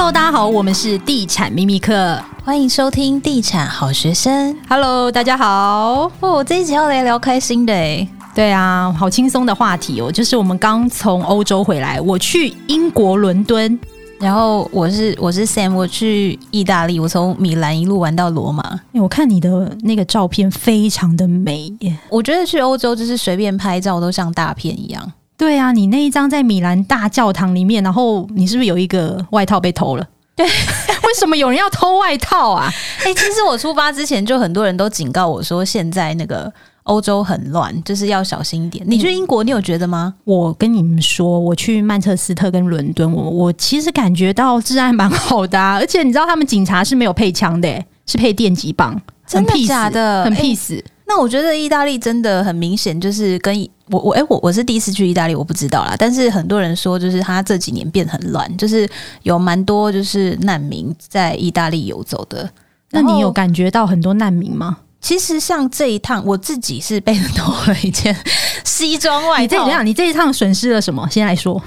Hello，大家好，我们是地产秘密客，欢迎收听地产好学生。Hello，大家好。哦，这一集要来聊开心的诶。对啊，好轻松的话题哦，就是我们刚从欧洲回来，我去英国伦敦，然后我是我是 Sam，我去意大利，我从米兰一路玩到罗马。我看你的那个照片非常的美耶，我觉得去欧洲就是随便拍照都像大片一样。对啊，你那一张在米兰大教堂里面，然后你是不是有一个外套被偷了？对，为什么有人要偷外套啊？哎、欸，其实我出发之前就很多人都警告我说，现在那个欧洲很乱，就是要小心一点。你去英国，你有觉得吗？我跟你们说，我去曼彻斯特跟伦敦，我我其实感觉到治安蛮好的、啊，而且你知道他们警察是没有配枪的，是配电击棒，真的假的？很 peace。欸那我觉得意大利真的很明显，就是跟我我哎、欸、我我是第一次去意大利，我不知道啦。但是很多人说，就是他这几年变很乱，就是有蛮多就是难民在意大利游走的。那你有感觉到很多难民吗？其实像这一趟，我自己是被偷了一件西装外套。你这怎样？你这一趟损失了什么？先来说，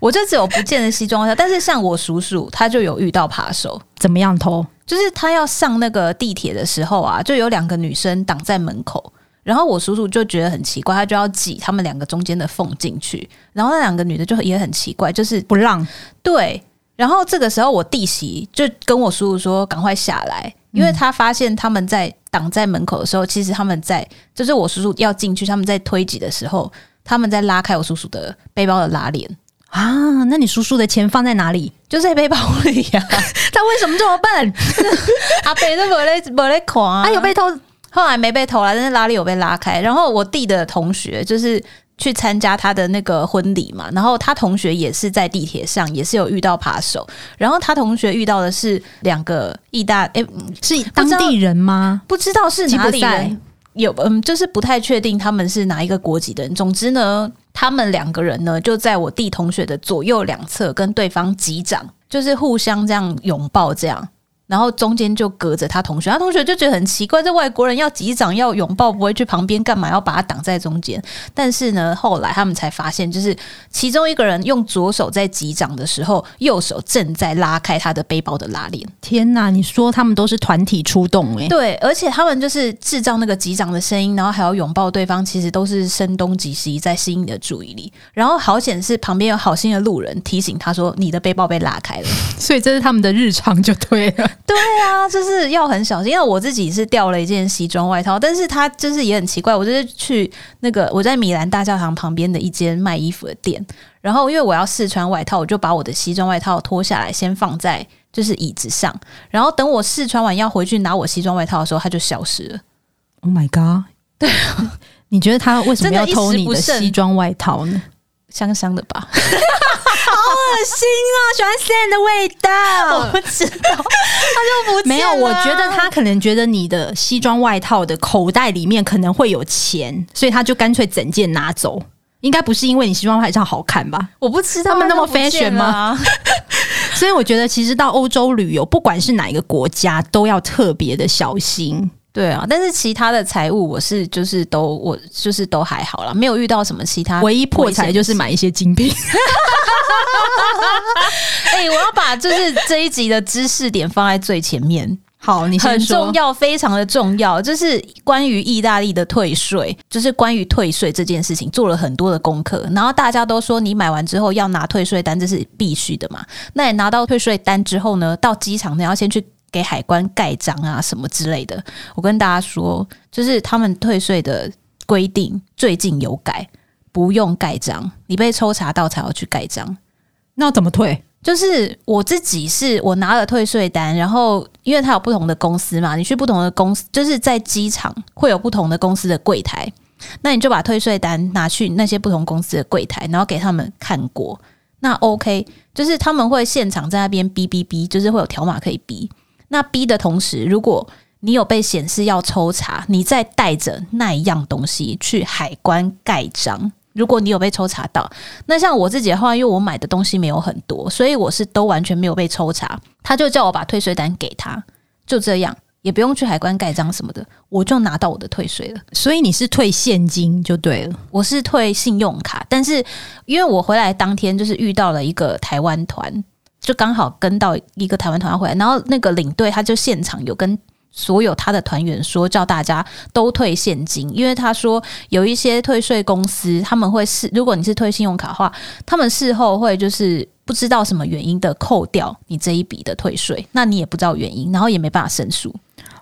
我就只有不见的西装外套。但是像我叔叔，他就有遇到扒手，怎么样偷？就是他要上那个地铁的时候啊，就有两个女生挡在门口，然后我叔叔就觉得很奇怪，他就要挤他们两个中间的缝进去，然后那两个女的就也很奇怪，就是不让。对，然后这个时候我弟媳就跟我叔叔说：“赶快下来。”因为他发现他们在挡在门口的时候，其实他们在就是我叔叔要进去，他们在推挤的时候，他们在拉开我叔叔的背包的拉链啊。那你叔叔的钱放在哪里？就在背包里呀、啊。他为什么这么笨？阿北都没来没来看啊。他有被偷，后来没被偷了，但是拉链有被拉开。然后我弟的同学就是。去参加他的那个婚礼嘛，然后他同学也是在地铁上，也是有遇到扒手。然后他同学遇到的是两个意大，诶，是当地人吗？不知道是哪里人，有嗯，就是不太确定他们是哪一个国籍的人。总之呢，他们两个人呢就在我弟同学的左右两侧跟对方击掌，就是互相这样拥抱这样。然后中间就隔着他同学，他同学就觉得很奇怪，这外国人要击掌要拥抱，不会去旁边干嘛？要把他挡在中间。但是呢，后来他们才发现，就是其中一个人用左手在击掌的时候，右手正在拉开他的背包的拉链。天哪！你说他们都是团体出动诶？对，而且他们就是制造那个击掌的声音，然后还要拥抱对方，其实都是声东击西，在吸引你的注意力。然后好险是旁边有好心的路人提醒他说：“你的背包被拉开了。” 所以这是他们的日常就对了。对啊，就是要很小心。因为我自己是掉了一件西装外套，但是他就是也很奇怪。我就是去那个我在米兰大教堂旁边的一间卖衣服的店，然后因为我要试穿外套，我就把我的西装外套脱下来，先放在就是椅子上。然后等我试穿完要回去拿我西装外套的时候，他就消失了。Oh my god！对啊，你觉得他为什么要偷你的西装外套呢？香香的吧。好恶心啊！喜欢 Sam 的味道，我不知道，他就不没有。我觉得他可能觉得你的西装外套的口袋里面可能会有钱，所以他就干脆整件拿走。应该不是因为你西装外套好看吧？我不知道他们那么 fashion 吗？所以我觉得其实到欧洲旅游，不管是哪一个国家，都要特别的小心。对啊，但是其他的财务我是就是都我就是都还好啦，没有遇到什么其他。唯一破财就是买一些精品。哎、欸，我要把就是这一集的知识点放在最前面。好，你。很重要，非常的重要，就是关于意大利的退税，就是关于退税这件事情做了很多的功课。然后大家都说你买完之后要拿退税单，这是必须的嘛？那你拿到退税单之后呢，到机场你要先去。给海关盖章啊，什么之类的。我跟大家说，就是他们退税的规定最近有改，不用盖章，你被抽查到才要去盖章。那怎么退？就是我自己是我拿了退税单，然后因为它有不同的公司嘛，你去不同的公司，就是在机场会有不同的公司的柜台，那你就把退税单拿去那些不同公司的柜台，然后给他们看过。那 OK，就是他们会现场在那边哔哔哔，就是会有条码可以哔。那逼的同时，如果你有被显示要抽查，你再带着那一样东西去海关盖章。如果你有被抽查到，那像我自己的话，因为我买的东西没有很多，所以我是都完全没有被抽查。他就叫我把退税单给他，就这样，也不用去海关盖章什么的，我就拿到我的退税了。所以你是退现金就对了，我是退信用卡，但是因为我回来当天就是遇到了一个台湾团。就刚好跟到一个台湾团回来，然后那个领队他就现场有跟所有他的团员说，叫大家都退现金，因为他说有一些退税公司他们会事，如果你是退信用卡的话，他们事后会就是不知道什么原因的扣掉你这一笔的退税，那你也不知道原因，然后也没办法申诉。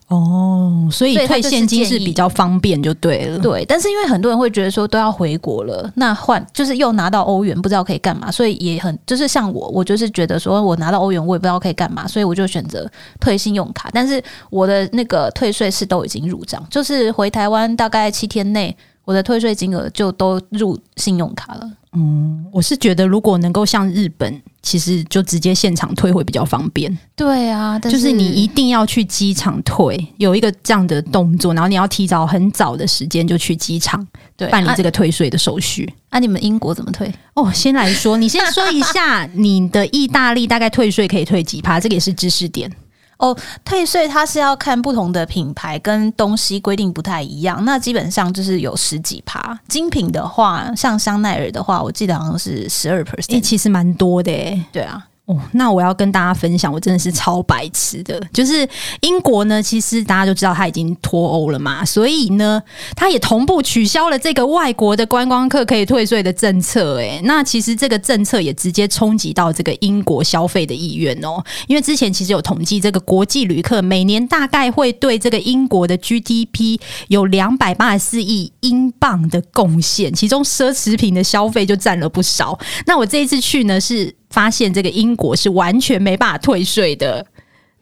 哦，所以退现金是比较方便，就对了。对，但是因为很多人会觉得说都要回国了，那换就是又拿到欧元，不知道可以干嘛，所以也很就是像我，我就是觉得说我拿到欧元，我也不知道可以干嘛，所以我就选择退信用卡。但是我的那个退税是都已经入账，就是回台湾大概七天内，我的退税金额就都入信用卡了。嗯，我是觉得如果能够像日本，其实就直接现场退会比较方便。对啊，就是你一定要去机场退，有一个这样的动作，然后你要提早很早的时间就去机场办理这个退税的手续。那、啊啊、你们英国怎么退？哦，先来说，你先说一下你的意大利大概退税可以退几趴？这个也是知识点。哦，退税它是要看不同的品牌跟东西规定不太一样，那基本上就是有十几趴。精品的话，像香奈儿的话，我记得好像是十二 percent，其实蛮多的诶。对啊。哦，那我要跟大家分享，我真的是超白痴的。就是英国呢，其实大家都知道他已经脱欧了嘛，所以呢，他也同步取消了这个外国的观光客可以退税的政策。诶，那其实这个政策也直接冲击到这个英国消费的意愿哦。因为之前其实有统计，这个国际旅客每年大概会对这个英国的 GDP 有两百八十四亿英镑的贡献，其中奢侈品的消费就占了不少。那我这一次去呢是。发现这个英国是完全没办法退税的，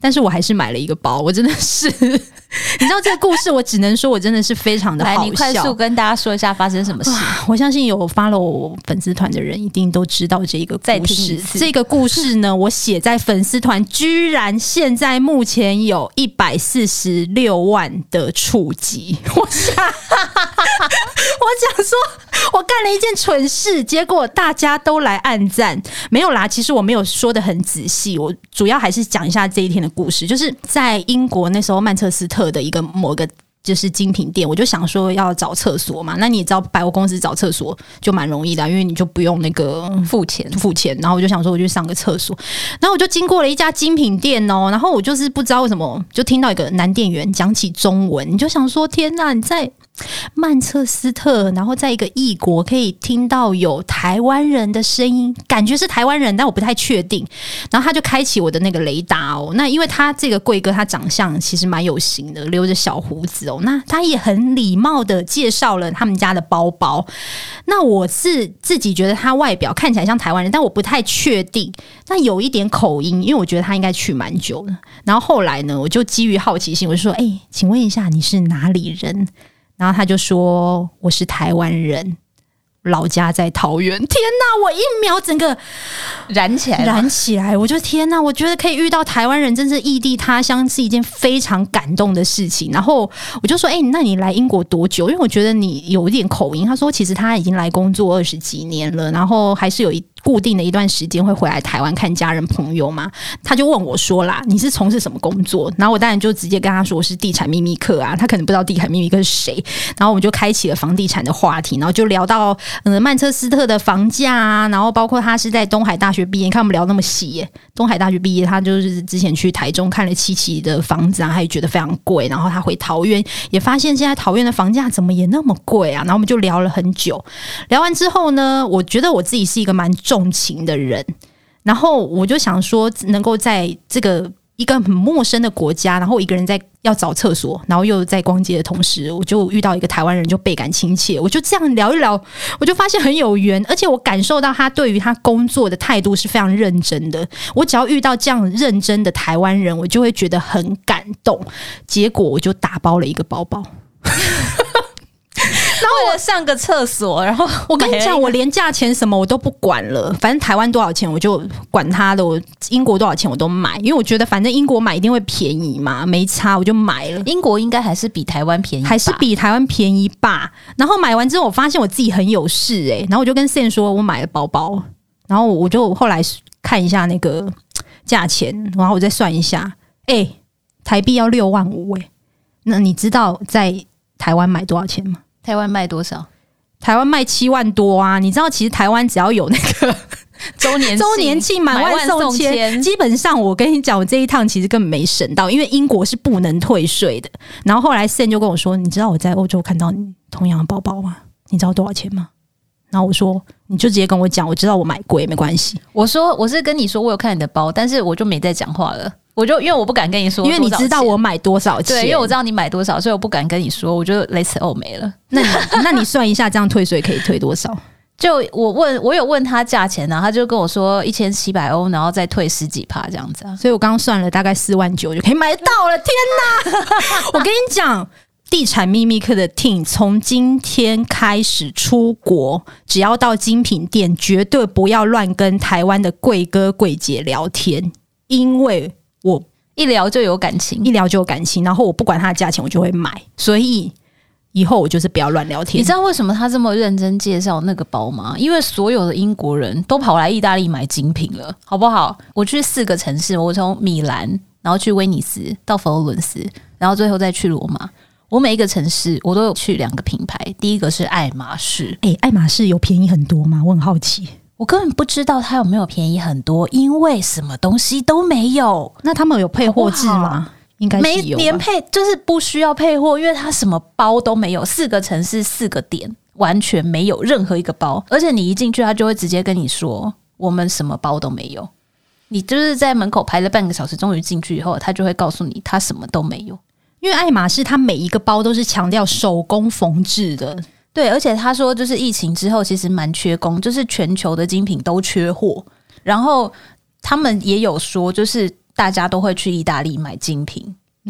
但是我还是买了一个包。我真的是，你知道这个故事，我只能说我真的是非常的好笑。来，你快速跟大家说一下发生什么事。我相信有 follow 我粉丝团的人一定都知道这一个故事。这个故事呢，我写在粉丝团，居然现在目前有一百四十六万的触及。我想，我讲说。我干了一件蠢事，结果大家都来暗赞。没有啦，其实我没有说的很仔细，我主要还是讲一下这一天的故事。就是在英国那时候，曼彻斯特的一个某个就是精品店，我就想说要找厕所嘛。那你知道，百货公司找厕所就蛮容易的，因为你就不用那个付钱付钱。然后我就想说，我去上个厕所。然后我就经过了一家精品店哦，然后我就是不知道为什么，就听到一个男店员讲起中文，你就想说：天哪，你在。曼彻斯特，然后在一个异国可以听到有台湾人的声音，感觉是台湾人，但我不太确定。然后他就开启我的那个雷达哦。那因为他这个贵哥，他长相其实蛮有型的，留着小胡子哦。那他也很礼貌的介绍了他们家的包包。那我是自己觉得他外表看起来像台湾人，但我不太确定。那有一点口音，因为我觉得他应该去蛮久了。然后后来呢，我就基于好奇心，我就说：“哎、请问一下，你是哪里人？”然后他就说：“我是台湾人，老家在桃园。”天哪！我一秒整个燃起来，燃起来！我就天哪！我觉得可以遇到台湾人，真是异地他乡是一件非常感动的事情。然后我就说：“哎，那你来英国多久？因为我觉得你有一点口音。”他说：“其实他已经来工作二十几年了，然后还是有一。”固定的一段时间会回来台湾看家人朋友嘛？他就问我说啦：“你是从事什么工作？”然后我当然就直接跟他说：“我是地产秘密客啊。”他可能不知道地产秘密客是谁。然后我们就开启了房地产的话题，然后就聊到嗯曼彻斯特的房价啊，然后包括他是在东海大学毕业。你看我们聊那么细耶，东海大学毕业，他就是之前去台中看了七期的房子啊，他也觉得非常贵。然后他回桃园也发现现在桃园的房价怎么也那么贵啊？然后我们就聊了很久。聊完之后呢，我觉得我自己是一个蛮重。重情的人，然后我就想说，能够在这个一个很陌生的国家，然后一个人在要找厕所，然后又在逛街的同时，我就遇到一个台湾人，就倍感亲切。我就这样聊一聊，我就发现很有缘，而且我感受到他对于他工作的态度是非常认真的。我只要遇到这样认真的台湾人，我就会觉得很感动。结果我就打包了一个包包。然后我上个厕所，然后我跟你讲，我连价钱什么我都不管了，反正台湾多少钱我就管他的，我英国多少钱我都买，因为我觉得反正英国买一定会便宜嘛，没差我就买了。英国应该还是比台湾便宜，还是比台湾便宜吧。然后买完之后，我发现我自己很有事诶、欸，然后我就跟 Sam 说我买了包包，然后我就后来看一下那个价钱，然后我再算一下，诶、欸，台币要六万五诶。那你知道在台湾买多少钱吗？台湾卖多少？台湾卖七万多啊！你知道，其实台湾只要有那个周 年周年庆满万送千，基本上我跟你讲，我这一趟其实根本没省到，因为英国是不能退税的。然后后来 Sen 就跟我说：“你知道我在欧洲看到你同样的包包吗？你知道多少钱吗？”然后我说：“你就直接跟我讲，我知道我买贵没关系。”我说：“我是跟你说我有看你的包，但是我就没再讲话了。我就因为我不敢跟你说，因为你知道我买多少钱，对，因为我知道你买多少，所以我不敢跟你说。我就 Let's 没了。那你那你算一下，这样退税可以退多少？” 就我问我有问他价钱呢、啊，他就跟我说一千七百欧，然后再退十几趴这样子啊，所以我刚刚算了大概四万九就可以买到了。天哪！我跟你讲，地产秘密课的 team 从今天开始出国，只要到精品店，绝对不要乱跟台湾的柜哥柜姐聊天，因为我一聊就有感情，一聊就有感情，然后我不管它的价钱，我就会买，所以。以后我就是不要乱聊天。你知道为什么他这么认真介绍那个包吗？因为所有的英国人都跑来意大利买精品了，好不好？我去四个城市，我从米兰，然后去威尼斯，到佛罗伦斯，然后最后再去罗马。我每一个城市我都有去两个品牌，第一个是爱马仕。诶、欸，爱马仕有便宜很多吗？我很好奇。我根本不知道它有没有便宜很多，因为什么东西都没有。那他们有配货制吗？应该没连配，就是不需要配货，因为它什么包都没有，四个城市四个点，完全没有任何一个包，而且你一进去，他就会直接跟你说，我们什么包都没有。你就是在门口排了半个小时，终于进去以后，他就会告诉你，他什么都没有。因为爱马仕，它每一个包都是强调手工缝制的，对，而且他说，就是疫情之后，其实蛮缺工，就是全球的精品都缺货，然后他们也有说，就是。大家都会去意大利买精品，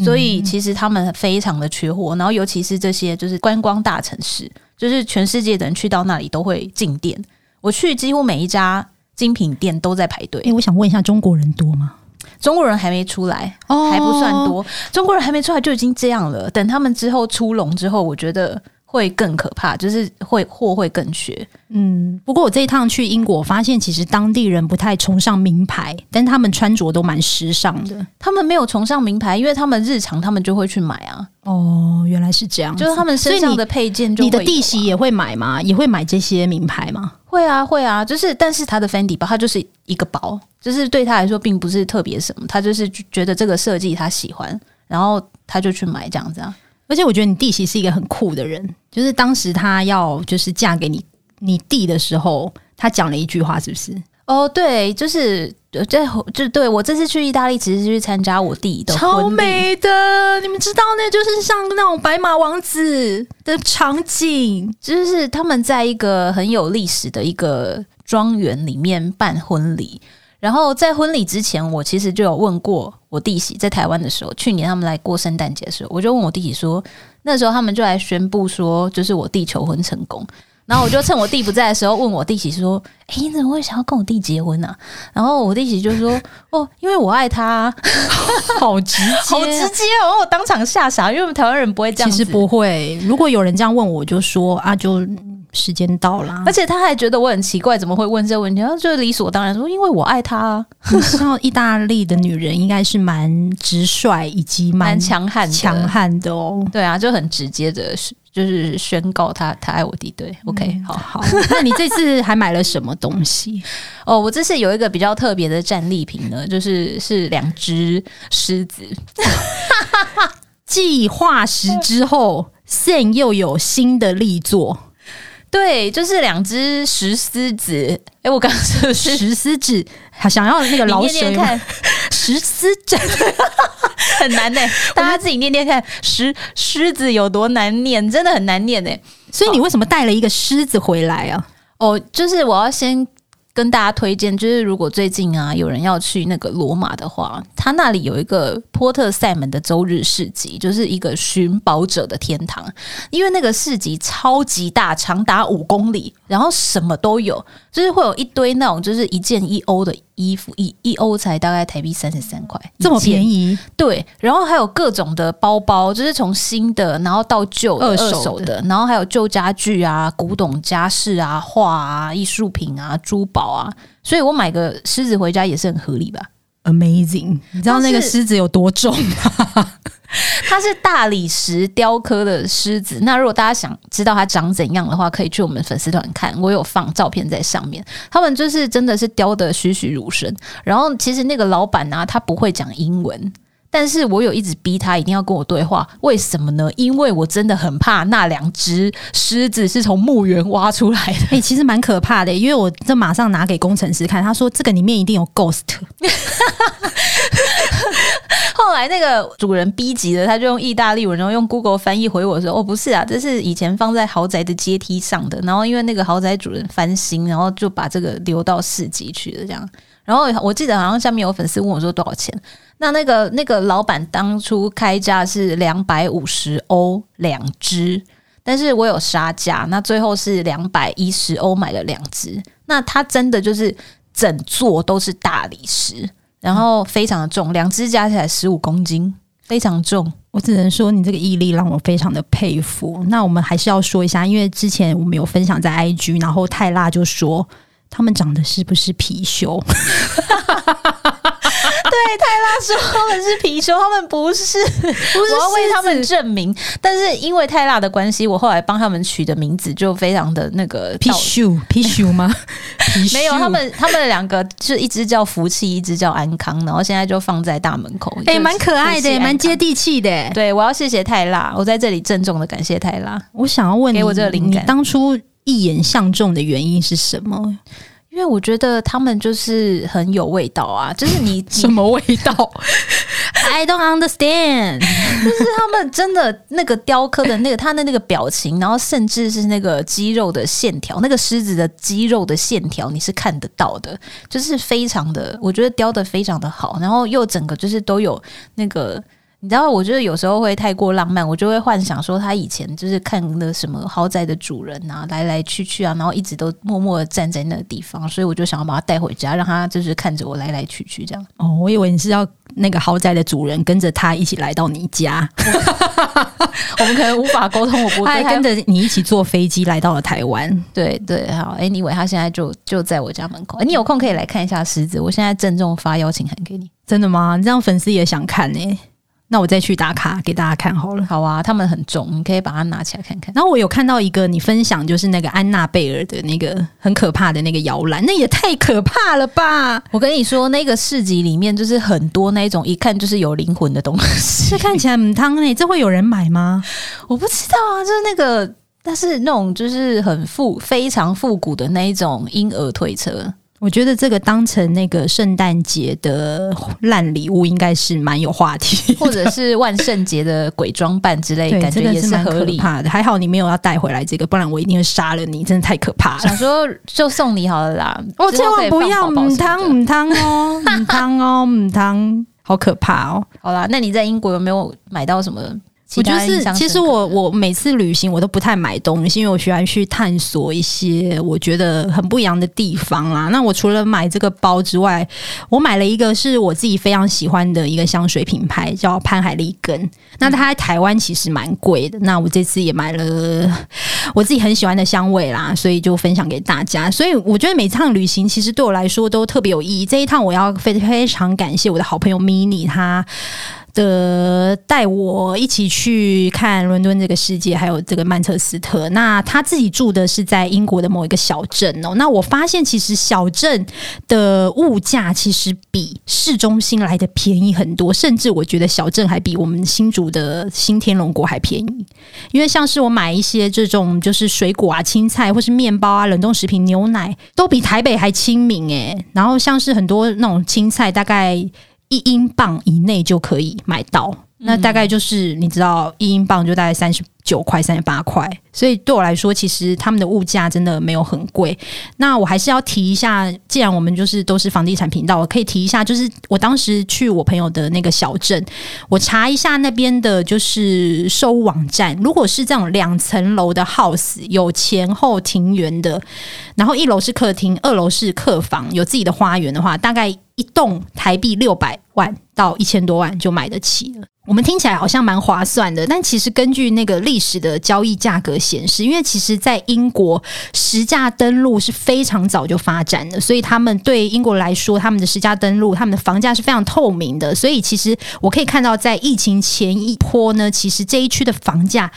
所以其实他们非常的缺货。然后尤其是这些就是观光大城市，就是全世界的人去到那里都会进店。我去几乎每一家精品店都在排队。诶，我想问一下，中国人多吗？中国人还没出来，哦，还不算多。中国人还没出来就已经这样了。等他们之后出笼之后，我觉得。会更可怕，就是会货会更缺。嗯，不过我这一趟去英国，发现其实当地人不太崇尚名牌，但他们穿着都蛮时尚的。他们没有崇尚名牌，因为他们日常他们就会去买啊。哦，原来是这样，就是他们身上的配件就会、啊。你的弟媳也会买吗？也会买这些名牌吗？会啊，会啊。就是，但是他的 Fendi 包，它就是一个包，就是对他来说并不是特别什么，他就是觉得这个设计他喜欢，然后他就去买这样子啊。而且我觉得你弟媳是一个很酷的人，就是当时她要就是嫁给你你弟的时候，她讲了一句话，是不是？哦，对，就是在就对我这次去意大利，其实是去参加我弟的，超美的，你们知道那就是像那种白马王子的场景，就是他们在一个很有历史的一个庄园里面办婚礼。然后在婚礼之前，我其实就有问过我弟媳，在台湾的时候，去年他们来过圣诞节的时候，我就问我弟媳说，那时候他们就来宣布说，就是我弟求婚成功。然后我就趁我弟不在的时候，问我弟媳说：“哎，你怎么会想要跟我弟结婚呢、啊？”然后我弟媳就说：“哦，因为我爱他、啊。”好直接，好直接哦！我当场吓傻，因为我们台湾人不会这样。其实不会，如果有人这样问我，就说啊，就时间到了。而且他还觉得我很奇怪，怎么会问这个问题？然后就理所当然说：“因为我爱他、啊。”你知道，意大利的女人应该是蛮直率以及蛮强悍、强悍的哦。对啊，就很直接的。就是宣告他他爱我弟，对，OK，、嗯、好好。那你这次还买了什么东西？哦，我这次有一个比较特别的战利品呢，就是是两只狮子。继化石之后，Sam 又有新的力作。对，就是两只石狮子。哎，我刚刚说石狮子，想要那个老水看石狮子。很难呢、欸，大家自己念念看，石狮子有多难念，真的很难念呢、欸。所以你为什么带了一个狮子回来啊？哦，就是我要先。跟大家推荐，就是如果最近啊有人要去那个罗马的话，他那里有一个波特塞门的周日市集，就是一个寻宝者的天堂。因为那个市集超级大，长达五公里，然后什么都有，就是会有一堆那种就是一件一欧的衣服，一一欧才大概台币三十三块，这么便宜？对，然后还有各种的包包，就是从新的然后到旧二手的，二手的，然后还有旧家具啊、古董家饰啊、画啊、艺术品啊、珠宝。啊，所以我买个狮子回家也是很合理吧？Amazing，你知道那个狮子有多重吗？它是大理石雕刻的狮子。那如果大家想知道它长怎样的话，可以去我们粉丝团看，我有放照片在上面。他们就是真的是雕的栩栩如生。然后其实那个老板呢、啊，他不会讲英文。但是我有一直逼他一定要跟我对话，为什么呢？因为我真的很怕那两只狮子是从墓园挖出来的。哎、欸，其实蛮可怕的，因为我这马上拿给工程师看，他说这个里面一定有 ghost。后来那个主人逼急了，他就用意大利文，然后用 Google 翻译回我说：“哦，不是啊，这是以前放在豪宅的阶梯上的。然后因为那个豪宅主人翻新，然后就把这个留到市集去了。这样。然后我记得好像下面有粉丝问我说多少钱。”那那个那个老板当初开价是两百五十欧两只，但是我有杀价，那最后是两百一十欧买了两只。那它真的就是整座都是大理石，然后非常的重，两只加起来十五公斤，非常重。我只能说你这个毅力让我非常的佩服。那我们还是要说一下，因为之前我们有分享在 IG，然后泰辣就说他们长得是不是貔貅？对，泰拉说他们是貔貅，他们不是，不是，我要为他们证明。但是因为泰拉的关系，我后来帮他们取的名字就非常的那个貔貅，貔貅吗？没有，他们他们两个就一只叫福气，一只叫安康，然后现在就放在大门口，哎、欸，蛮可爱的，蛮接地气的。对，我要谢谢泰拉，我在这里郑重的感谢泰拉。我想要问你，给我这个灵感，你当初一眼相中的原因是什么？因为我觉得他们就是很有味道啊，就是你 什么味道？I don't understand。就是他们真的那个雕刻的那个他的那个表情，然后甚至是那个肌肉的线条，那个狮子的肌肉的线条你是看得到的，就是非常的，我觉得雕的非常的好，然后又整个就是都有那个。你知道，我觉得有时候会太过浪漫，我就会幻想说他以前就是看的什么豪宅的主人啊，来来去去啊，然后一直都默默的站在那个地方，所以我就想要把他带回家，让他就是看着我来来去去这样。哦，我以为你是要那个豪宅的主人跟着他一起来到你家，我们可能无法沟通，我不会，跟着你一起坐飞机来到了台湾。对对，好，Anyway，他现在就就在我家门口，你有空可以来看一下狮子，我现在郑重发邀请函给你。真的吗？你这样粉丝也想看呢、欸。那我再去打卡给大家看好了。好啊，他们很重，你可以把它拿起来看看。然后我有看到一个你分享，就是那个安娜贝尔的那个很可怕的那个摇篮，那也太可怕了吧！我跟你说，那个市集里面就是很多那种一看就是有灵魂的东西，这看起来很汤诶，这会有人买吗？我不知道啊，就是那个，但是那种就是很复非常复古的那一种婴儿推车。我觉得这个当成那个圣诞节的烂礼物，应该是蛮有话题，或者是万圣节的鬼装扮之类，感觉也是蛮合理的。还好你没有要带回来这个，不然我一定会杀了你，真的太可怕了。想说就送你好了啦，我千万不要母汤母汤哦，母汤 哦母汤，好可怕哦。好啦，那你在英国有没有买到什么？我就是，其实我我每次旅行我都不太买东西，因为我喜欢去探索一些我觉得很不一样的地方啦。那我除了买这个包之外，我买了一个是我自己非常喜欢的一个香水品牌，叫潘海利根。那它在台湾其实蛮贵的。那我这次也买了我自己很喜欢的香味啦，所以就分享给大家。所以我觉得每趟旅行其实对我来说都特别有意义。这一趟我要非非常感谢我的好朋友 Mini，他。的带我一起去看伦敦这个世界，还有这个曼彻斯特。那他自己住的是在英国的某一个小镇哦。那我发现其实小镇的物价其实比市中心来的便宜很多，甚至我觉得小镇还比我们新竹的新天龙国还便宜。因为像是我买一些这种就是水果啊、青菜或是面包啊、冷冻食品、牛奶，都比台北还亲民诶。然后像是很多那种青菜，大概。一英镑以内就可以买到，那大概就是你知道，一英镑就大概三十九块、三十八块，所以对我来说，其实他们的物价真的没有很贵。那我还是要提一下，既然我们就是都是房地产频道，我可以提一下，就是我当时去我朋友的那个小镇，我查一下那边的就是售屋网站，如果是这种两层楼的 house，有前后庭园的，然后一楼是客厅，二楼是客房，有自己的花园的话，大概。一栋台币六百万到一千多万就买得起了。我们听起来好像蛮划算的，但其实根据那个历史的交易价格显示，因为其实在英国实价登录是非常早就发展的，所以他们对英国来说，他们的实价登录，他们的房价是非常透明的。所以其实我可以看到，在疫情前一波呢，其实这一区的房价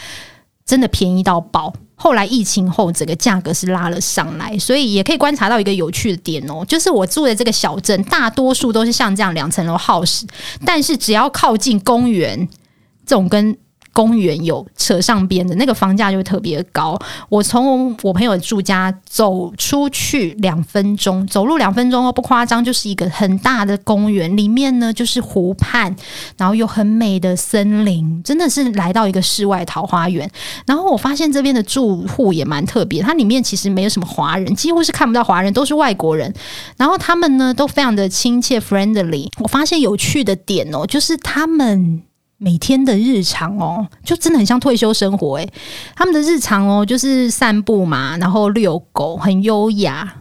真的便宜到爆。后来疫情后，整个价格是拉了上来，所以也可以观察到一个有趣的点哦，就是我住的这个小镇，大多数都是像这样两层楼 house，但是只要靠近公园，这种跟公园有扯上边的那个房价就特别高。我从我朋友住家走出去两分钟，走路两分钟哦，不夸张，就是一个很大的公园，里面呢就是湖畔，然后有很美的森林，真的是来到一个世外桃花源。然后我发现这边的住户也蛮特别，它里面其实没有什么华人，几乎是看不到华人，都是外国人。然后他们呢都非常的亲切 friendly。我发现有趣的点哦，就是他们。每天的日常哦，就真的很像退休生活诶。他们的日常哦，就是散步嘛，然后遛狗，很优雅。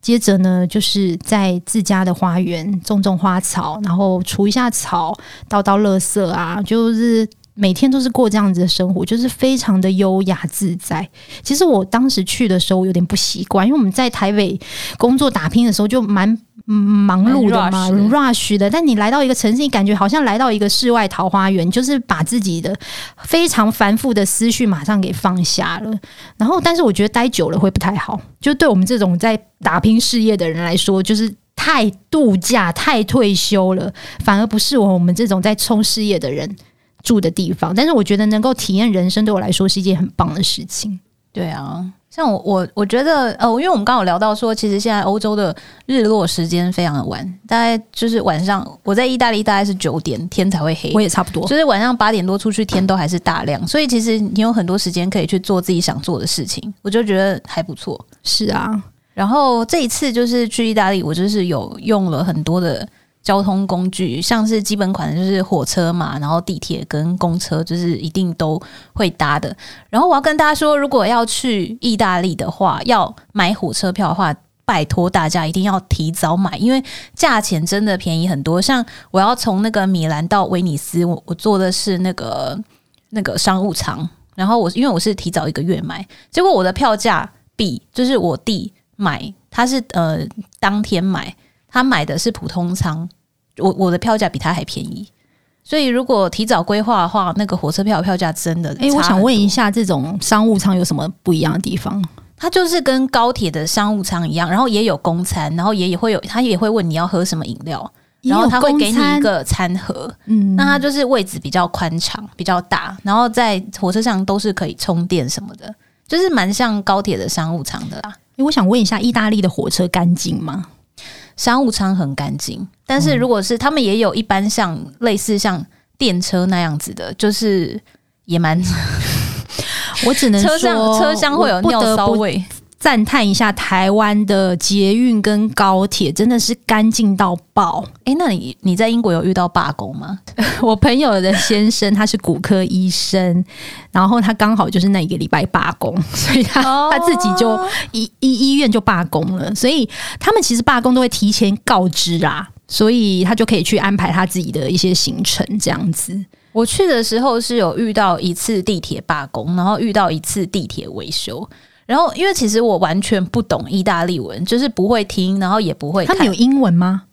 接着呢，就是在自家的花园种种花草，然后除一下草，倒倒垃圾啊，就是每天都是过这样子的生活，就是非常的优雅自在。其实我当时去的时候有点不习惯，因为我们在台北工作打拼的时候就蛮。忙碌的嘛，rush 的。但你来到一个城市，你感觉好像来到一个世外桃花源，就是把自己的非常繁复的思绪马上给放下了。然后，但是我觉得待久了会不太好，就对我们这种在打拼事业的人来说，就是太度假、太退休了，反而不适合我们这种在冲事业的人住的地方。但是，我觉得能够体验人生，对我来说是一件很棒的事情。对啊。像我我我觉得呃，因为我们刚好聊到说，其实现在欧洲的日落时间非常的晚，大概就是晚上。我在意大利大概是九点天才会黑，我也差不多，就是晚上八点多出去天都还是大亮，所以其实你有很多时间可以去做自己想做的事情，我就觉得还不错。是啊，然后这一次就是去意大利，我就是有用了很多的。交通工具像是基本款的就是火车嘛，然后地铁跟公车就是一定都会搭的。然后我要跟大家说，如果要去意大利的话，要买火车票的话，拜托大家一定要提早买，因为价钱真的便宜很多。像我要从那个米兰到威尼斯，我我坐的是那个那个商务舱，然后我因为我是提早一个月买，结果我的票价比就是我弟买，他是呃当天买，他买的是普通舱。我我的票价比他还便宜，所以如果提早规划的话，那个火车票票价真的……哎、欸，我想问一下，这种商务舱有什么不一样的地方？它就是跟高铁的商务舱一样，然后也有公餐，然后也也会有，他也会问你要喝什么饮料，然后他会给你一个餐盒，嗯，那它就是位置比较宽敞，比较大，然后在火车上都是可以充电什么的，就是蛮像高铁的商务舱的啦。欸，我想问一下，意大利的火车干净吗？商务舱很干净，但是如果是他们也有一般像类似像电车那样子的，就是也蛮，我只能说车厢车厢会有尿骚味。赞叹一下台湾的捷运跟高铁，真的是干净到爆！诶，那你你在英国有遇到罢工吗？我朋友的先生他是骨科医生，然后他刚好就是那一个礼拜罢工，所以他、哦、他自己就医医医院就罢工了。所以他们其实罢工都会提前告知啊，所以他就可以去安排他自己的一些行程这样子。我去的时候是有遇到一次地铁罢工，然后遇到一次地铁维修。然后，因为其实我完全不懂意大利文，就是不会听，然后也不会看。他们有英文吗？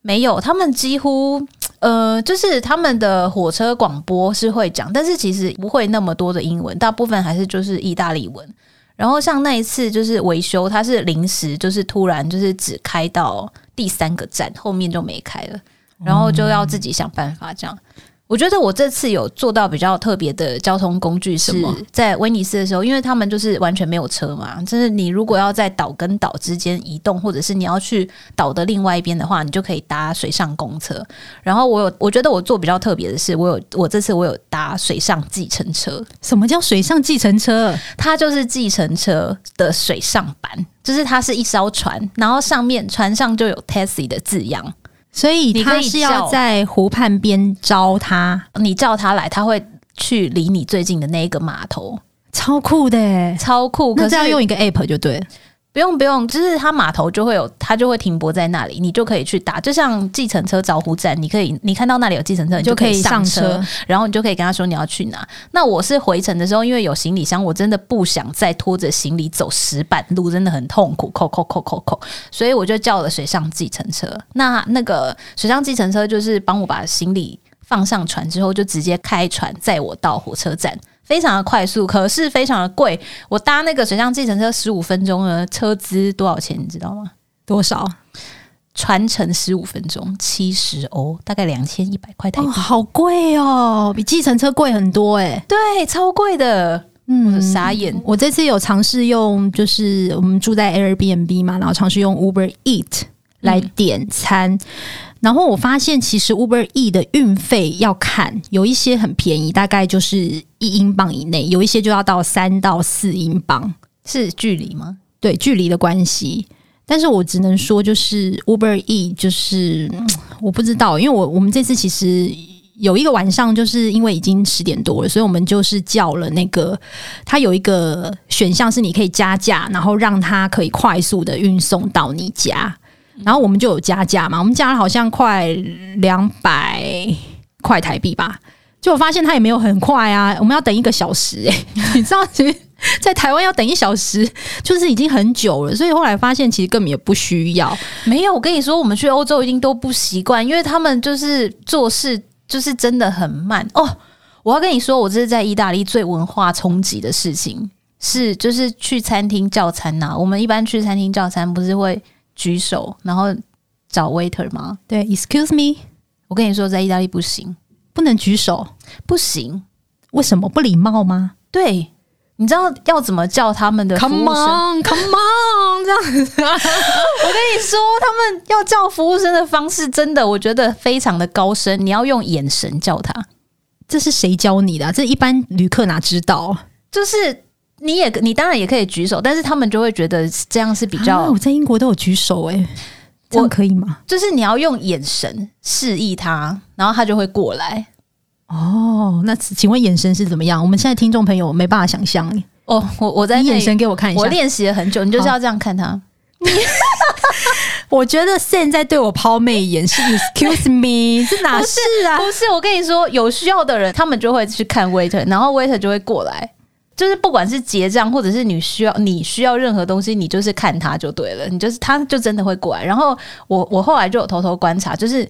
没有，他们几乎 呃，就是他们的火车广播是会讲，但是其实不会那么多的英文，大部分还是就是意大利文。然后像那一次就是维修，它是临时，就是突然就是只开到第三个站，后面就没开了，然后就要自己想办法这样。我觉得我这次有做到比较特别的交通工具，是在威尼斯的时候，因为他们就是完全没有车嘛，就是你如果要在岛跟岛之间移动，或者是你要去岛的另外一边的话，你就可以搭水上公车。然后我有，我觉得我做比较特别的是，我有我这次我有搭水上计程车。什么叫水上计程车？它就是计程车的水上版，就是它是一艘船，然后上面船上就有 taxi 的字样。所以他是要在湖畔边招他，你叫他来，他会去离你最近的那个码头，超酷的，超酷。可是要用一个 app 就对了。不用不用，就是它码头就会有，它就会停泊在那里，你就可以去打，就像计程车招呼站，你可以你看到那里有计程车，你就可以上车，然后你就可以跟他说你要去哪。那我是回程的时候，因为有行李箱，我真的不想再拖着行李走石板路，真的很痛苦，扣扣扣扣扣，所以我就叫了水上计程车。那那个水上计程车就是帮我把行李放上船之后，就直接开船载我到火车站。非常的快速，可是非常的贵。我搭那个水上计程车十五分钟的，车资多少钱？你知道吗？多少？船程十五分钟，七十欧，大概两千一百块台币。哦，好贵哦，比计程车贵很多诶。对，超贵的。嗯，傻眼。我这次有尝试用，就是我们住在 Airbnb 嘛，然后尝试用 Uber Eat 来点餐。嗯然后我发现，其实 Uber E 的运费要看，有一些很便宜，大概就是一英镑以内；有一些就要到三到四英镑，是距离吗？对，距离的关系。但是我只能说，就是 Uber E，就是我不知道，因为我我们这次其实有一个晚上，就是因为已经十点多了，所以我们就是叫了那个，它有一个选项是你可以加价，然后让它可以快速的运送到你家。然后我们就有加价嘛，我们加了好像快两百块台币吧，就我发现它也没有很快啊，我们要等一个小时哎、你知道，其实在台湾要等一小时就是已经很久了，所以后来发现其实根本也不需要。没有，我跟你说，我们去欧洲一定都不习惯，因为他们就是做事就是真的很慢哦。我要跟你说，我这是在意大利最文化冲击的事情是，就是去餐厅叫餐呐、我们一般去餐厅叫餐不是会。举手，然后找 waiter 吗？对，excuse me，我跟你说，在意大利不行，不能举手，不行。为什么？不礼貌吗？对，你知道要怎么叫他们的服务生？Come on，Come on，这样子。我跟你说，他们要叫服务生的方式，真的，我觉得非常的高深。你要用眼神叫他，这是谁教你的啊？这一般旅客哪知道？就是。你也你当然也可以举手，但是他们就会觉得这样是比较。啊、我在英国都有举手哎、欸，这样可以吗？就是你要用眼神示意他，然后他就会过来。哦，那请问眼神是怎么样？我们现在听众朋友没办法想象哦，我我在眼神给我看一下，我练习了很久，你就是要这样看他。我觉得现在对我抛媚眼是 excuse me，这哪是啊？不是，我跟你说，有需要的人他们就会去看 waiter，然后 waiter 就会过来。就是不管是结账，或者是你需要你需要任何东西，你就是看他就对了，你就是他就真的会过来。然后我我后来就有偷偷观察，就是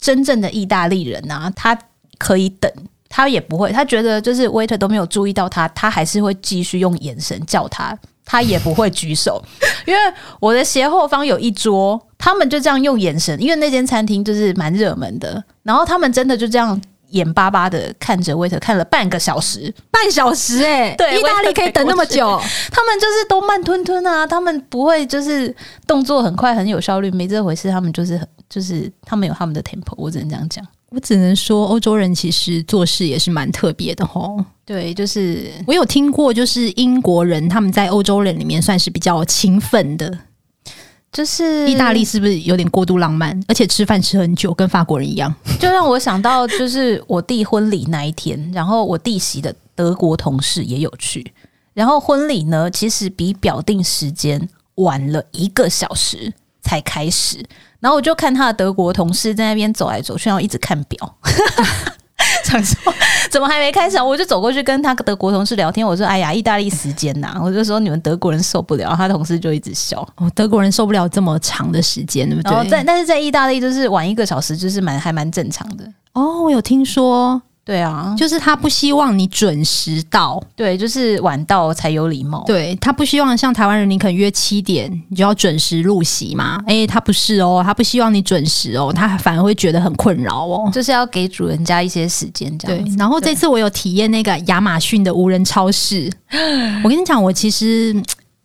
真正的意大利人啊，他可以等，他也不会，他觉得就是 waiter 都没有注意到他，他还是会继续用眼神叫他，他也不会举手。因为我的斜后方有一桌，他们就这样用眼神，因为那间餐厅就是蛮热门的，然后他们真的就这样。眼巴巴的看着 waiter 看了半个小时，半小时哎、欸，对，意大利可以等那么久，他们就是都慢吞吞啊，他们不会就是动作很快很有效率，没这回事，他们就是很就是他们有他们的 tempo，我只能这样讲，我只能说欧洲人其实做事也是蛮特别的吼，对，就是我有听过，就是英国人他们在欧洲人里面算是比较勤奋的。就是意大利是不是有点过度浪漫，而且吃饭吃很久，跟法国人一样？就让我想到，就是我弟婚礼那一天，然后我弟媳的德国同事也有去，然后婚礼呢，其实比表定时间晚了一个小时才开始，然后我就看他的德国同事在那边走来走去，然后一直看表。想说怎么还没开始？我就走过去跟他德国同事聊天。我说：“哎呀，意大利时间呐！” 我就说：“你们德国人受不了。”他同事就一直笑：“哦，德国人受不了这么长的时间，对不对？”然后在但是在意大利就是晚一个小时，就是蛮还蛮正常的。哦，我有听说。对啊，就是他不希望你准时到，对，就是晚到才有礼貌。对，他不希望像台湾人，你可能约七点，你就要准时入席嘛。诶，他不是哦，他不希望你准时哦，他反而会觉得很困扰哦，就是要给主人家一些时间这样。对，然后这次我有体验那个亚马逊的无人超市，我跟你讲，我其实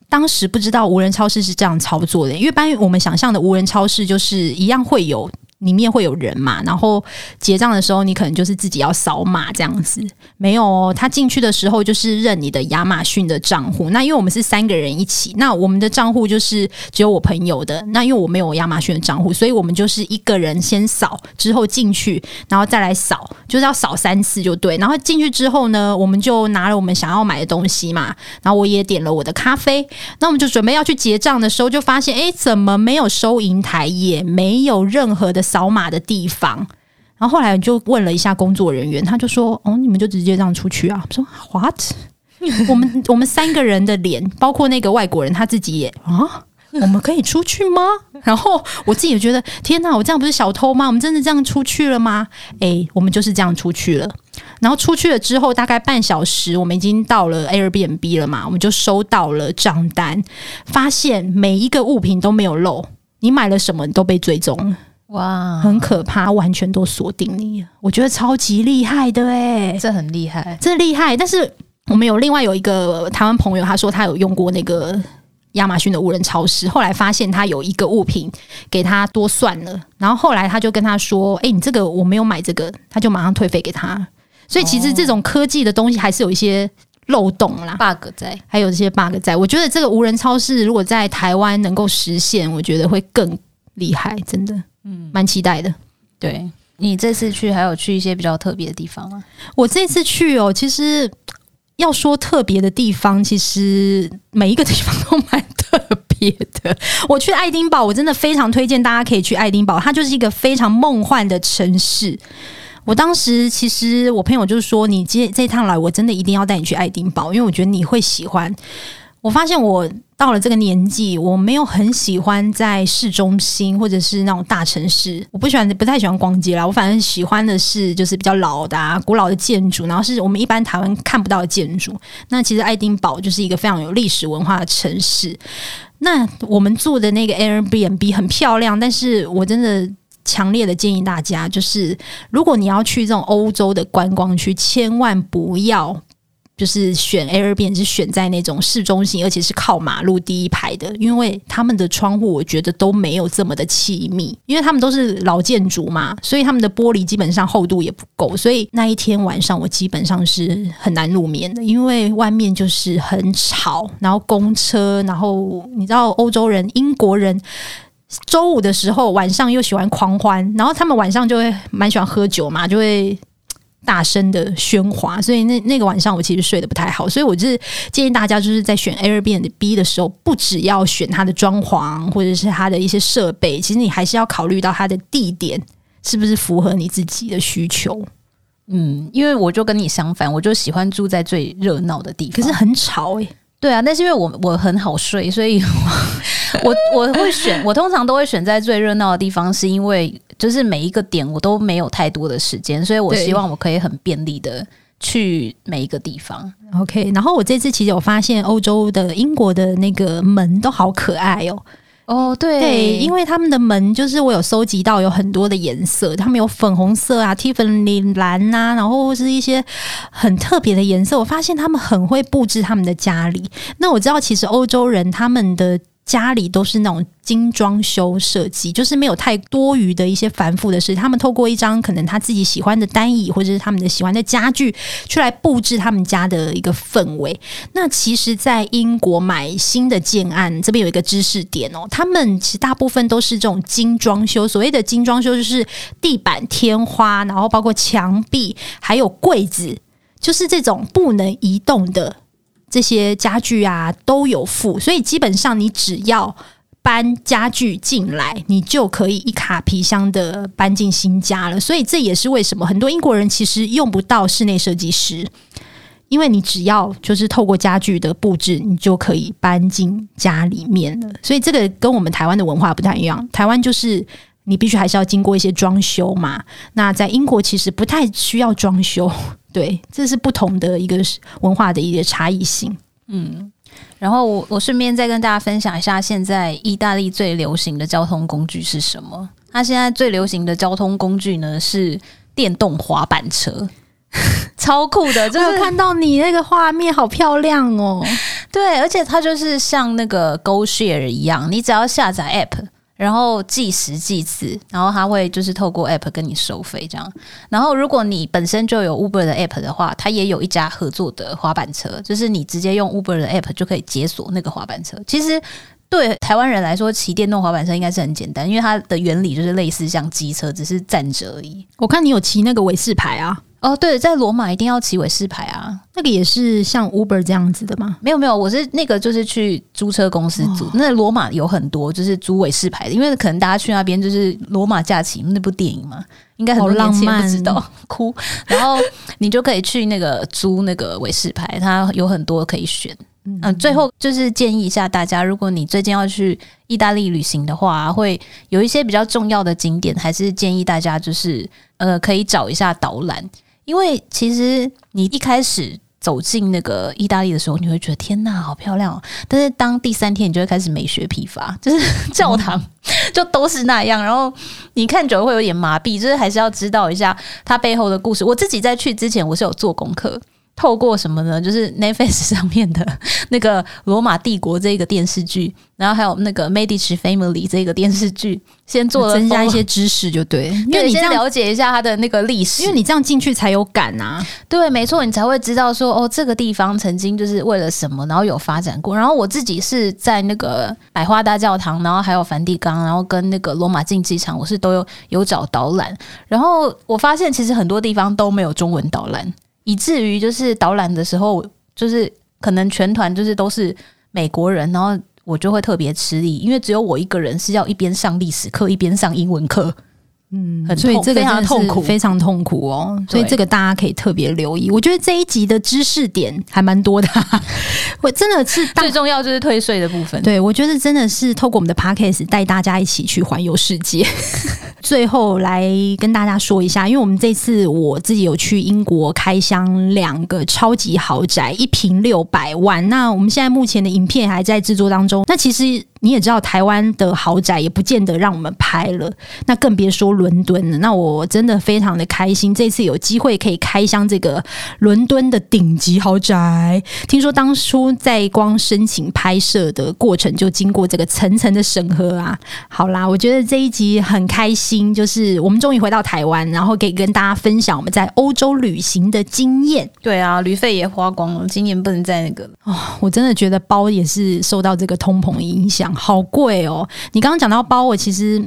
当时不知道无人超市是这样操作的，因为一般我们想象的无人超市就是一样会有。里面会有人嘛，然后结账的时候你可能就是自己要扫码这样子。没有哦，他进去的时候就是认你的亚马逊的账户。那因为我们是三个人一起，那我们的账户就是只有我朋友的。那因为我没有亚马逊的账户，所以我们就是一个人先扫，之后进去，然后再来扫，就是要扫三次就对。然后进去之后呢，我们就拿了我们想要买的东西嘛，然后我也点了我的咖啡。那我们就准备要去结账的时候，就发现哎，怎么没有收银台，也没有任何的。扫码的地方，然后后来就问了一下工作人员，他就说：“哦，你们就直接这样出去啊？”我说：“What？我们我们三个人的脸，包括那个外国人他自己也啊，我们可以出去吗？”然后我自己也觉得：“天哪，我这样不是小偷吗？我们真的这样出去了吗？”诶，我们就是这样出去了。然后出去了之后，大概半小时，我们已经到了 Airbnb 了嘛，我们就收到了账单，发现每一个物品都没有漏，你买了什么都被追踪了。哇，很可怕，完全都锁定你，我觉得超级厉害的哎，这很厉害，这厉害。但是我们有另外有一个台湾朋友，他说他有用过那个亚马逊的无人超市，后来发现他有一个物品给他多算了，然后后来他就跟他说：“哎，你这个我没有买这个。”他就马上退费给他。所以其实这种科技的东西还是有一些漏洞啦，bug 在，还有这些 bug 在。我觉得这个无人超市如果在台湾能够实现，我觉得会更厉害，真的。嗯，蛮期待的。对，你这次去还有去一些比较特别的地方吗？我这次去哦，其实要说特别的地方，其实每一个地方都蛮特别的。我去爱丁堡，我真的非常推荐大家可以去爱丁堡，它就是一个非常梦幻的城市。我当时其实我朋友就是说，你这这趟来，我真的一定要带你去爱丁堡，因为我觉得你会喜欢。我发现我到了这个年纪，我没有很喜欢在市中心或者是那种大城市，我不喜欢，不太喜欢逛街啦。我反正喜欢的是就是比较老的啊、古老的建筑，然后是我们一般台湾看不到的建筑。那其实爱丁堡就是一个非常有历史文化的城市。那我们住的那个 Airbnb 很漂亮，但是我真的强烈的建议大家，就是如果你要去这种欧洲的观光区，千万不要。就是选 Airbnb 是选在那种市中心，而且是靠马路第一排的，因为他们的窗户我觉得都没有这么的气密，因为他们都是老建筑嘛，所以他们的玻璃基本上厚度也不够，所以那一天晚上我基本上是很难入眠的，因为外面就是很吵，然后公车，然后你知道欧洲人、英国人周五的时候晚上又喜欢狂欢，然后他们晚上就会蛮喜欢喝酒嘛，就会。大声的喧哗，所以那那个晚上我其实睡得不太好，所以我就是建议大家就是在选 Airbnb 的时候，不只要选它的装潢或者是它的一些设备，其实你还是要考虑到它的地点是不是符合你自己的需求。嗯，因为我就跟你相反，我就喜欢住在最热闹的地方，可是很吵诶、欸。对啊，但是因为我我很好睡，所以 我我我会选，我通常都会选在最热闹的地方，是因为就是每一个点我都没有太多的时间，所以我希望我可以很便利的去每一个地方。OK，然后我这次其实我发现欧洲的英国的那个门都好可爱哦。哦、oh，对，对，因为他们的门就是我有收集到有很多的颜色，他们有粉红色啊、Tiffany 蓝呐、啊，然后是一些很特别的颜色。我发现他们很会布置他们的家里。那我知道，其实欧洲人他们的。家里都是那种精装修设计，就是没有太多余的一些繁复的事。他们透过一张可能他自己喜欢的单椅，或者是他们的喜欢的家具，去来布置他们家的一个氛围。那其实，在英国买新的建案，这边有一个知识点哦，他们其实大部分都是这种精装修。所谓的精装修，就是地板、天花，然后包括墙壁，还有柜子，就是这种不能移动的。这些家具啊都有附，所以基本上你只要搬家具进来，你就可以一卡皮箱的搬进新家了。所以这也是为什么很多英国人其实用不到室内设计师，因为你只要就是透过家具的布置，你就可以搬进家里面了。所以这个跟我们台湾的文化不太一样，台湾就是你必须还是要经过一些装修嘛。那在英国其实不太需要装修。对，这是不同的一个文化的一个差异性。嗯，然后我我顺便再跟大家分享一下，现在意大利最流行的交通工具是什么？它现在最流行的交通工具呢是电动滑板车，超酷的！就是看到你那个画面，好漂亮哦。对，而且它就是像那个 GoShare 一样，你只要下载 App。然后计时计次，然后他会就是透过 App 跟你收费这样。然后如果你本身就有 Uber 的 App 的话，它也有一家合作的滑板车，就是你直接用 Uber 的 App 就可以解锁那个滑板车。其实对台湾人来说，骑电动滑板车应该是很简单，因为它的原理就是类似像机车，只是站着而已。我看你有骑那个伟士牌啊。哦，对，在罗马一定要骑尾士牌啊，那个也是像 Uber 这样子的吗？没有没有，我是那个就是去租车公司租。哦、那罗马有很多就是租尾士牌的，因为可能大家去那边就是罗马假期那部电影嘛，应该很多年轻人不知道 哭。然后你就可以去那个租那个尾士牌，它有很多可以选。嗯，嗯，最后就是建议一下大家，如果你最近要去意大利旅行的话，会有一些比较重要的景点，还是建议大家就是呃可以找一下导览。因为其实你一开始走进那个意大利的时候，你会觉得天呐，好漂亮哦！但是当第三天，你就会开始美学疲乏，就是 教堂 就都是那样，然后你看久了会有点麻痹，就是还是要知道一下它背后的故事。我自己在去之前，我是有做功课。透过什么呢？就是 Netflix 上面的那个《罗马帝国》这个电视剧，然后还有那个《Medici Family》这个电视剧，先做了增加一些知识就对，因为你先了解一下它的那个历史，因为你这样进去才有感啊。对，没错，你才会知道说哦，这个地方曾经就是为了什么，然后有发展过。然后我自己是在那个百花大教堂，然后还有梵蒂冈，然后跟那个罗马竞技场，我是都有有找导览。然后我发现其实很多地方都没有中文导览。以至于就是导览的时候，就是可能全团就是都是美国人，然后我就会特别吃力，因为只有我一个人是要一边上历史课一边上英文课，嗯，很痛，所以这个非常痛苦，非常痛苦哦。所以这个大家可以特别留意。我觉得这一集的知识点还蛮多的，我真的是最重要就是退税的部分。对，我觉得真的是透过我们的 Podcast 带大家一起去环游世界。最后来跟大家说一下，因为我们这次我自己有去英国开箱两个超级豪宅，一平六百万。那我们现在目前的影片还在制作当中。那其实。你也知道，台湾的豪宅也不见得让我们拍了，那更别说伦敦了。那我真的非常的开心，这次有机会可以开箱这个伦敦的顶级豪宅。听说当初在光申请拍摄的过程就经过这个层层的审核啊。好啦，我觉得这一集很开心，就是我们终于回到台湾，然后可以跟大家分享我们在欧洲旅行的经验。对啊，旅费也花光了，今年不能再那个了。哦，我真的觉得包也是受到这个通膨影响。好贵哦！你刚刚讲到包，我其实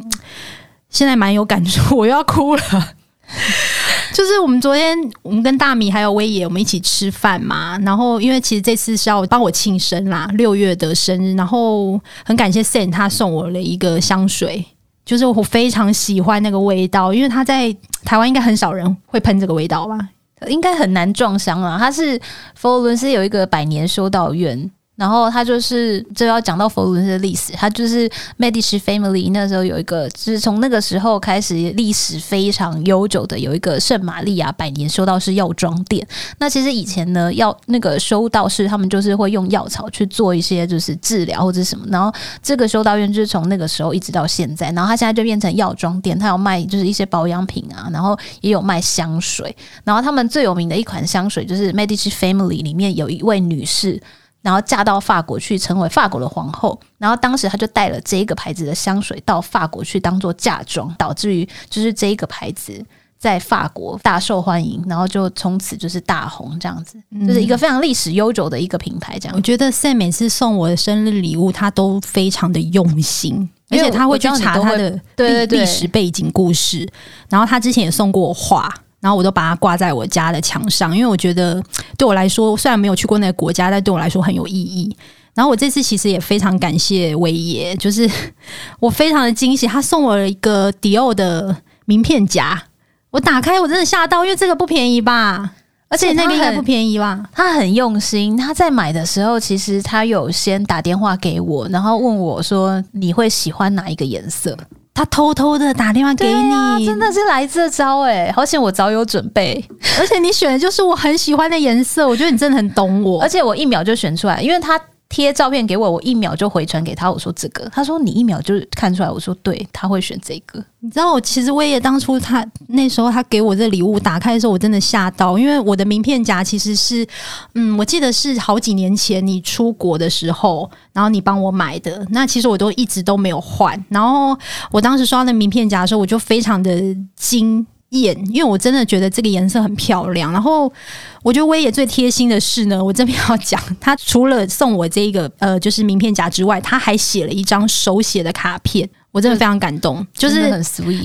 现在蛮有感触，我又要哭了。就是我们昨天，我们跟大米还有威爷，我们一起吃饭嘛。然后，因为其实这次是要帮我庆生啦，六月的生日。然后很感谢 Sen 他送我了一个香水，就是我非常喜欢那个味道，因为他在台湾应该很少人会喷这个味道吧，应该很难撞香啊。他是佛罗伦斯有一个百年修道院。然后他就是，就要讲到佛罗伦斯的历史。他就是 Medici Family 那时候有一个，就是从那个时候开始历史非常悠久的，有一个圣玛利亚百年修道士药妆店。那其实以前呢，药那个修道士他们就是会用药草去做一些就是治疗或者什么。然后这个修道院就是从那个时候一直到现在。然后他现在就变成药妆店，他有卖就是一些保养品啊，然后也有卖香水。然后他们最有名的一款香水就是 Medici Family 里面有一位女士。然后嫁到法国去，成为法国的皇后。然后当时她就带了这一个牌子的香水到法国去当做嫁妆，导致于就是这一个牌子在法国大受欢迎，然后就从此就是大红这样子，就是一个非常历史悠久的一个品牌。这样，我觉得 Sam 每次送我的生日礼物，他都非常的用心，而且他会去查他的历历史背景故事。然后他之前也送过我画。然后我都把它挂在我家的墙上，因为我觉得对我来说，虽然没有去过那个国家，但对我来说很有意义。然后我这次其实也非常感谢威爷，就是 我非常的惊喜，他送我了一个迪奥的名片夹。我打开，我真的吓到，因为这个不便宜吧？而且那个应该不便宜吧？他很用心，他在买的时候，其实他有先打电话给我，然后问我说：“你会喜欢哪一个颜色？”他偷偷的打电话给你，啊、真的是来这招哎、欸！好险我早有准备，而且你选的就是我很喜欢的颜色，我觉得你真的很懂我，而且我一秒就选出来，因为他贴照片给我，我一秒就回传给他，我说这个，他说你一秒就看出来，我说对，他会选这个。你知道我其实我也当初他那时候他给我这礼物打开的时候，我真的吓到，因为我的名片夹其实是，嗯，我记得是好几年前你出国的时候，然后你帮我买的，那其实我都一直都没有换。然后我当时刷那名片夹的时候，我就非常的惊眼，因为我真的觉得这个颜色很漂亮。然后我觉得威爷最贴心的是呢，我这边要讲，他除了送我这个呃就是名片夹之外，他还写了一张手写的卡片。我真的非常感动，就是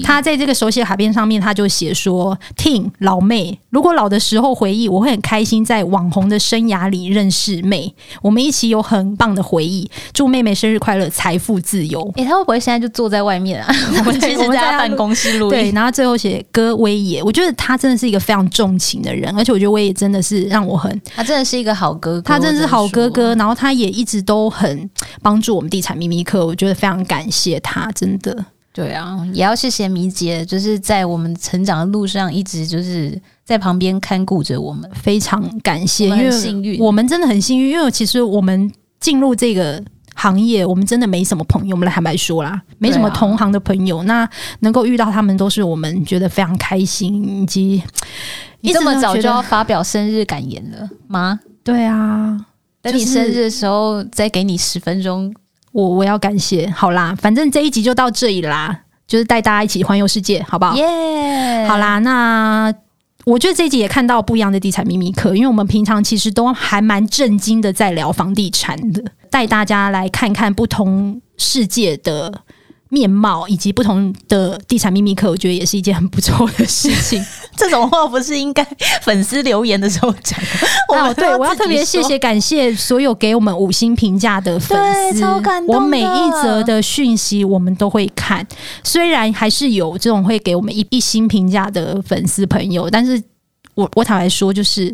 他在这个手写卡片上面，他就写说：“Ting 老妹，如果老的时候回忆，我会很开心在网红的生涯里认识妹，我们一起有很棒的回忆。祝妹妹生日快乐，财富自由。”诶、欸，他会不会现在就坐在外面啊？我们其实在他办公室录音。对，然后最后写哥威爷，我觉得他真的是一个非常重情的人，而且我觉得威爷真的是让我很，他真的是一个好哥哥，他真的是好哥哥，然后他也一直都很帮助我们地产秘密课，我觉得非常感谢他。真的，对啊，也要谢谢米姐，就是在我们成长的路上一直就是在旁边看顾着我们，非常感谢，因为幸运，我们真的很幸运，因为其实我们进入这个行业，我们真的没什么朋友，我们来坦白说啦，没什么同行的朋友，啊、那能够遇到他们，都是我们觉得非常开心，以及你这么早就要发表生日感言了吗？对啊，等你生日的时候再给你十分钟。我我要感谢，好啦，反正这一集就到这里啦，就是带大家一起环游世界，好不好？耶.好啦，那我觉得这一集也看到不一样的地产秘密课，因为我们平常其实都还蛮震惊的在聊房地产的，带大家来看看不同世界的。面貌以及不同的地产秘密课，我觉得也是一件很不错的事情。这种话不是应该粉丝留言的时候讲？哦，对，我要特别谢谢感谢所有给我们五星评价的粉丝，超感动。我每一则的讯息我们都会看，虽然还是有这种会给我们一一星评价的粉丝朋友，但是我我坦白说，就是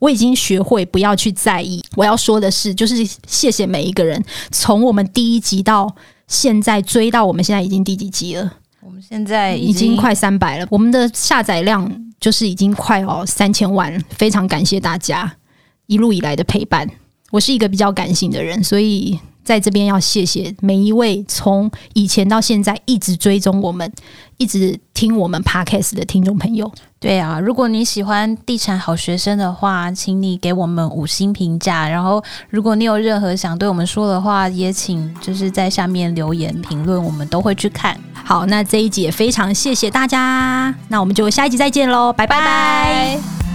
我已经学会不要去在意。我要说的是，就是谢谢每一个人，从我们第一集到。现在追到我们现在已经第几集了？现在已经，已经快三百了，我们的下载量就是已经快哦三千万，非常感谢大家一路以来的陪伴。我是一个比较感性的人，所以。在这边要谢谢每一位从以前到现在一直追踪我们、一直听我们 Podcast 的听众朋友。对啊，如果你喜欢地产好学生的话，请你给我们五星评价。然后，如果你有任何想对我们说的话，也请就是在下面留言评论，我们都会去看。好，那这一集也非常谢谢大家，那我们就下一集再见喽，拜拜。拜拜。